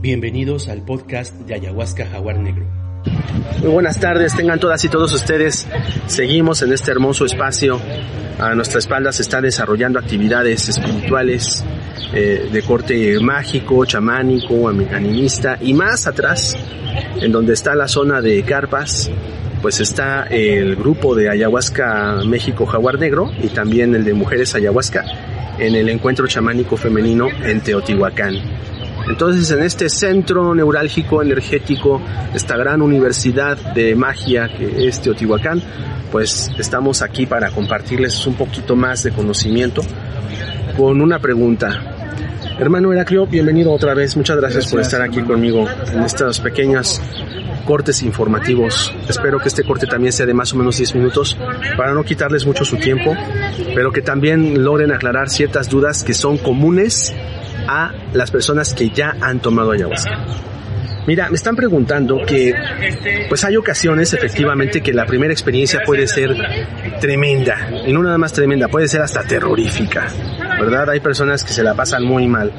Bienvenidos al podcast de Ayahuasca Jaguar Negro. Muy buenas tardes, tengan todas y todos ustedes. Seguimos en este hermoso espacio. A nuestra espalda se están desarrollando actividades espirituales eh, de corte mágico, chamánico, animista y más atrás, en donde está la zona de carpas, pues está el grupo de Ayahuasca México Jaguar Negro y también el de Mujeres Ayahuasca en el encuentro chamánico femenino en Teotihuacán. Entonces en este centro neurálgico energético, esta gran universidad de magia que es Teotihuacán, pues estamos aquí para compartirles un poquito más de conocimiento con una pregunta. Hermano Heraclio, bienvenido otra vez. Muchas gracias, por estar aquí conmigo en estos pequeños cortes informativos. Espero que este corte también sea de más o menos 10 minutos para no quitarles mucho su tiempo, pero que también logren aclarar ciertas dudas que son comunes a las personas que ya han tomado ayahuasca. Mira, me están preguntando que pues hay ocasiones efectivamente que la primera experiencia puede ser tremenda, y no nada más tremenda, puede ser hasta terrorífica, ¿verdad? Hay personas que se la pasan muy mal.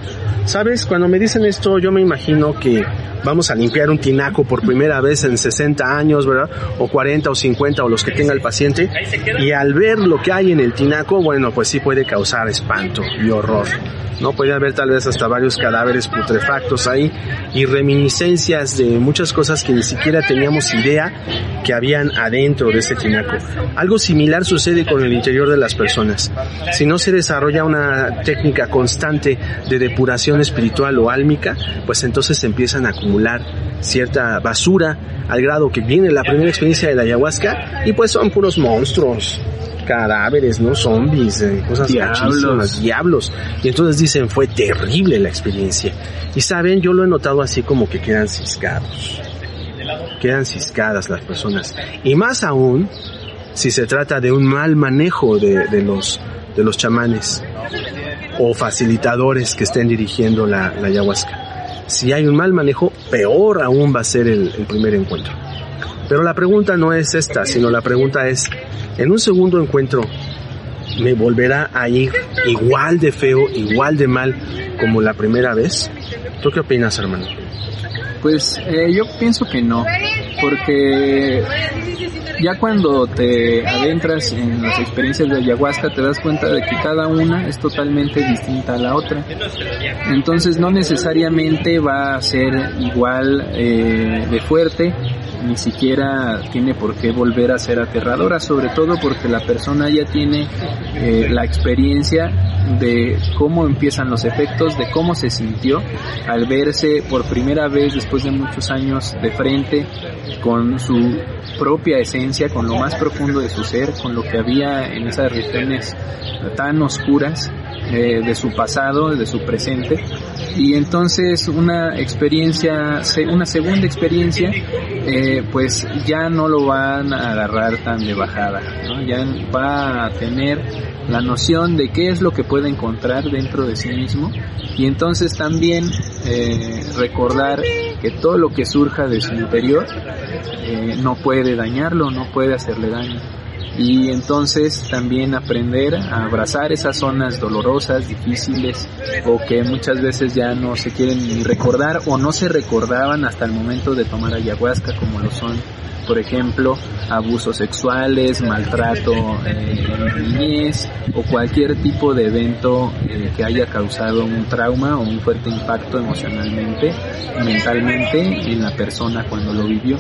¿Sabes? Cuando me dicen esto yo me imagino que vamos a limpiar un tinaco por primera vez en 60 años, ¿verdad? O 40 o 50 o los que tenga el paciente, y al ver lo que hay en el tinaco, bueno, pues sí puede causar espanto y horror. ¿No? Puede haber tal vez hasta varios cadáveres putrefactos ahí y reminiscencias de muchas cosas que ni siquiera teníamos idea que habían adentro de ese tinaco. Algo similar sucede con el interior de las personas. Si no se desarrolla una técnica constante de depuración espiritual o álmica, pues entonces se empiezan a acumular cierta basura al grado que viene la primera experiencia de la ayahuasca y pues son puros monstruos cadáveres, ¿no? Zombies, eh, cosas diablos. diablos. Y entonces dicen, fue terrible la experiencia. Y saben, yo lo he notado así como que quedan ciscados. Quedan ciscadas las personas. Y más aún, si se trata de un mal manejo de, los, de los chamanes o facilitadores que estén dirigiendo la, la ayahuasca. Si hay un mal manejo, peor aún va a ser el primer encuentro. Pero la pregunta no es esta, sino la pregunta es, en un segundo encuentro me volverá a ir igual de feo, igual de mal como la primera vez? ¿Tú qué opinas, hermano? Pues eh, yo pienso que no, porque ya cuando te adentras en las experiencias de ayahuasca te das cuenta de que cada una es totalmente distinta a la otra. Entonces no necesariamente va a ser igual eh, de fuerte, ni siquiera tiene por qué volver a ser aterradora, sobre todo porque la persona ya tiene eh, la experiencia de cómo empiezan los efectos, de cómo se sintió al verse por primera vez después de muchos años de frente con su propia esencia, con lo más profundo de su ser, con lo que había en esas regiones tan oscuras eh, de su pasado, de su presente, y entonces una experiencia, una segunda experiencia, eh, pues ya no lo van a agarrar tan de bajada, ya va a tener la noción de qué es lo que puede encontrar dentro de sí mismo. Y entonces también eh, recordar que todo lo que surja de su interior no puede dañarlo, no puede hacerle daño y entonces también aprender a abrazar esas zonas dolorosas, difíciles o que muchas veces ya no se quieren ni recordar o no se recordaban hasta el momento de tomar ayahuasca como lo son por ejemplo, abusos sexuales, maltrato eh, en niñez o cualquier tipo de evento eh, que haya causado un trauma o un fuerte impacto emocionalmente, mentalmente en la persona cuando lo vivió.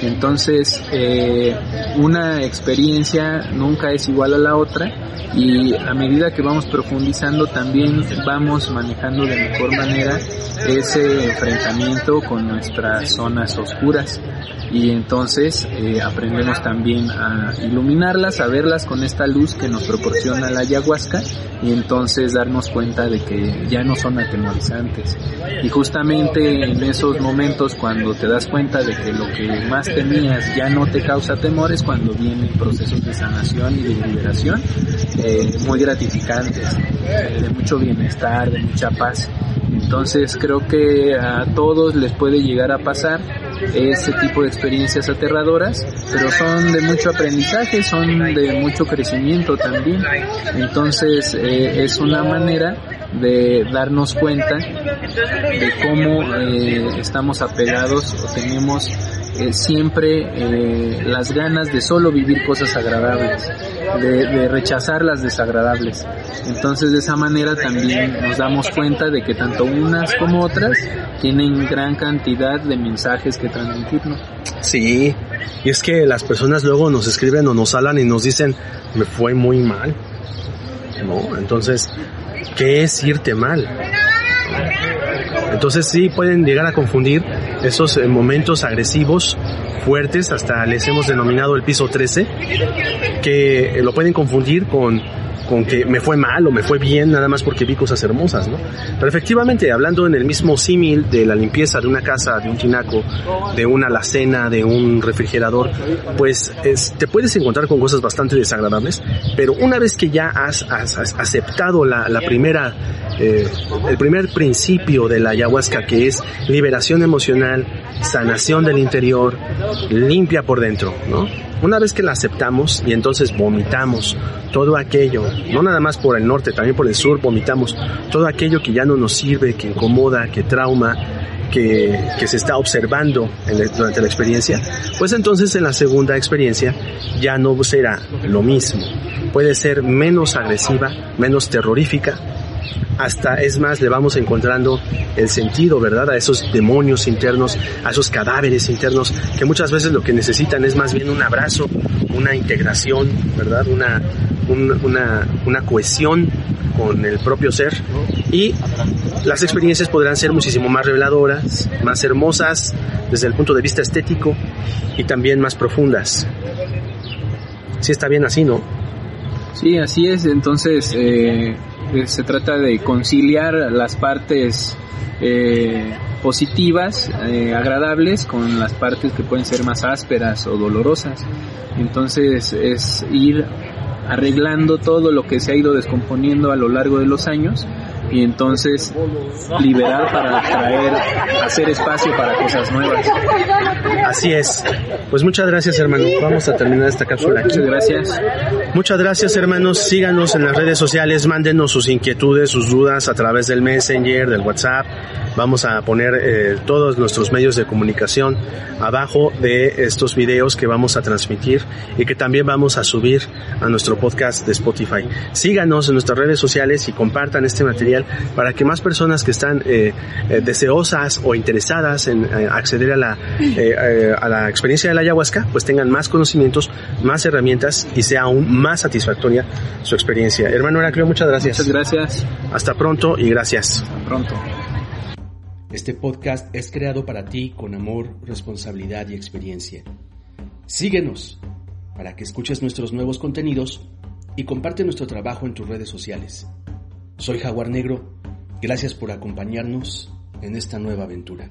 Entonces, eh, una experiencia nunca es igual a la otra y a medida que vamos profundizando también vamos manejando de mejor manera ese enfrentamiento con nuestras zonas oscuras y entonces eh, aprendemos también a iluminarlas, a verlas con esta luz que nos proporciona la ayahuasca y entonces darnos cuenta de que ya no son atemorizantes. Y justamente en esos momentos cuando te das cuenta de que lo que más temías ya no te causa temor es cuando vienen procesos de sanación y de liberación eh, muy gratificantes, eh, de mucho bienestar, de mucha paz. Entonces creo que a todos les puede llegar a pasar este tipo de experiencias aterradoras, pero son de mucho aprendizaje, son de mucho crecimiento también. Entonces eh, es una manera de darnos cuenta de cómo eh, estamos apegados o tenemos eh, siempre las ganas de solo vivir cosas agradables, de, rechazar las desagradables. Entonces de esa manera también nos damos cuenta de que tanto unas como otras tienen gran cantidad de mensajes que transmitirnos. Sí, y es que las personas luego nos escriben o nos hablan y nos dicen, me fue muy mal. ¿No? Entonces, ¿qué es irte mal? Entonces sí pueden llegar a confundir esos eh, momentos agresivos fuertes, hasta les hemos denominado el piso 13, que lo pueden confundir con con que me fue mal o me fue bien nada más porque vi cosas hermosas, ¿no? Pero efectivamente, hablando en el mismo símil de la limpieza de una casa, de un tinaco, de una alacena, de un refrigerador, pues te puedes encontrar con cosas bastante desagradables, pero una vez que ya has, aceptado la, primera, eh, el primer principio de la ayahuasca que es liberación emocional, sanación del interior, limpia por dentro, ¿no? Una vez que la aceptamos y entonces vomitamos todo aquello, no nada más por el norte, también por el sur vomitamos todo aquello que ya no nos sirve, que incomoda, que trauma, que, que, se está observando durante la experiencia, pues entonces en la segunda experiencia ya no será lo mismo. Puede ser menos agresiva, menos terrorífica, hasta es más le vamos encontrando el sentido, ¿verdad? A esos demonios internos, a esos cadáveres internos que muchas veces lo que necesitan es más bien un abrazo, una integración, ¿verdad? Una, una, una cohesión con el propio ser y las experiencias podrán ser muchísimo más reveladoras, más hermosas desde el punto de vista estético y también más profundas. Sí está bien así, ¿no? Sí, así es. Entonces, eh, se trata de conciliar las partes eh, positivas, eh, agradables, con las partes que pueden ser más ásperas o dolorosas. Entonces es ir arreglando todo lo que se ha ido descomponiendo a lo largo de los años y entonces liberar para traer, hacer espacio para cosas nuevas. Así es. Pues muchas gracias hermano. Vamos a terminar esta cápsula aquí. Muchas gracias. Muchas gracias hermanos. Síganos en las redes sociales, mándenos sus inquietudes, sus dudas a través del Messenger, del WhatsApp. Vamos a poner eh, todos nuestros medios de comunicación abajo de estos videos que vamos a transmitir y que también vamos a subir a nuestro podcast de Spotify. Síganos en nuestras redes sociales y compartan este material para que más personas que están eh, eh, deseosas o interesadas en eh, acceder a la, a la experiencia de la ayahuasca, pues tengan más conocimientos, más herramientas y sea aún más satisfactoria su experiencia. Hermano Heraclio, muchas gracias. Muchas gracias. Hasta pronto y gracias. Hasta pronto. Este podcast es creado para ti con amor, responsabilidad y experiencia. Síguenos para que escuches nuestros nuevos contenidos y comparte nuestro trabajo en tus redes sociales. Soy Jaguar Negro. Gracias por acompañarnos en esta nueva aventura.